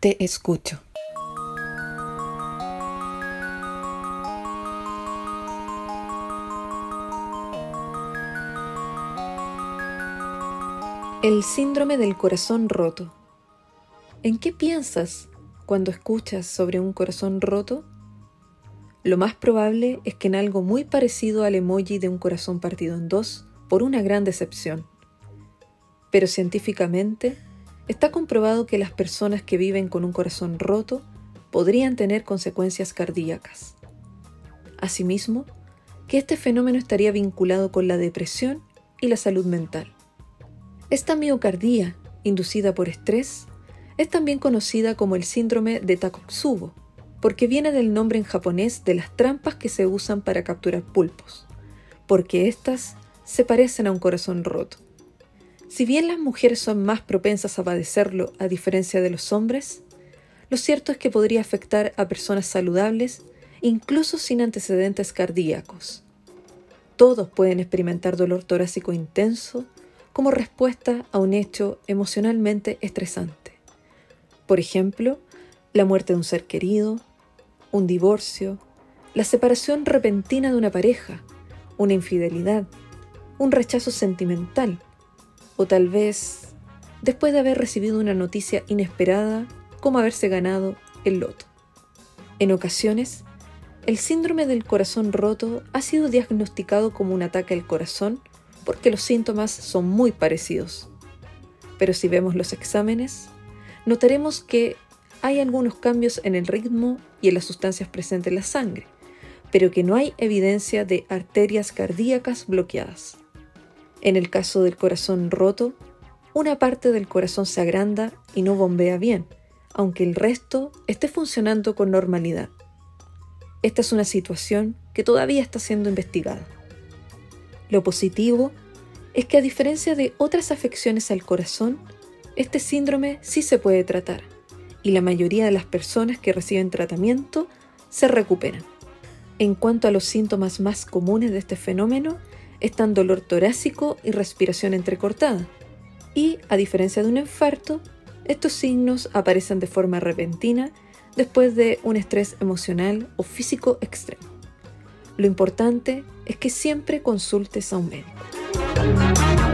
Te escucho. El síndrome del corazón roto. ¿En qué piensas cuando escuchas sobre un corazón roto? Lo más probable es que en algo muy parecido al emoji de un corazón partido en dos por una gran decepción. Pero científicamente, Está comprobado que las personas que viven con un corazón roto podrían tener consecuencias cardíacas. Asimismo, que este fenómeno estaría vinculado con la depresión y la salud mental. Esta miocardía, inducida por estrés, es también conocida como el síndrome de Takotsubo, porque viene del nombre en japonés de las trampas que se usan para capturar pulpos, porque éstas se parecen a un corazón roto. Si bien las mujeres son más propensas a padecerlo a diferencia de los hombres, lo cierto es que podría afectar a personas saludables incluso sin antecedentes cardíacos. Todos pueden experimentar dolor torácico intenso como respuesta a un hecho emocionalmente estresante. Por ejemplo, la muerte de un ser querido, un divorcio, la separación repentina de una pareja, una infidelidad, un rechazo sentimental, o tal vez después de haber recibido una noticia inesperada como haberse ganado el loto. En ocasiones, el síndrome del corazón roto ha sido diagnosticado como un ataque al corazón porque los síntomas son muy parecidos. Pero si vemos los exámenes, notaremos que hay algunos cambios en el ritmo y en las sustancias presentes en la sangre, pero que no hay evidencia de arterias cardíacas bloqueadas. En el caso del corazón roto, una parte del corazón se agranda y no bombea bien, aunque el resto esté funcionando con normalidad. Esta es una situación que todavía está siendo investigada. Lo positivo es que a diferencia de otras afecciones al corazón, este síndrome sí se puede tratar y la mayoría de las personas que reciben tratamiento se recuperan. En cuanto a los síntomas más comunes de este fenómeno, están dolor torácico y respiración entrecortada. Y, a diferencia de un infarto, estos signos aparecen de forma repentina después de un estrés emocional o físico extremo. Lo importante es que siempre consultes a un médico.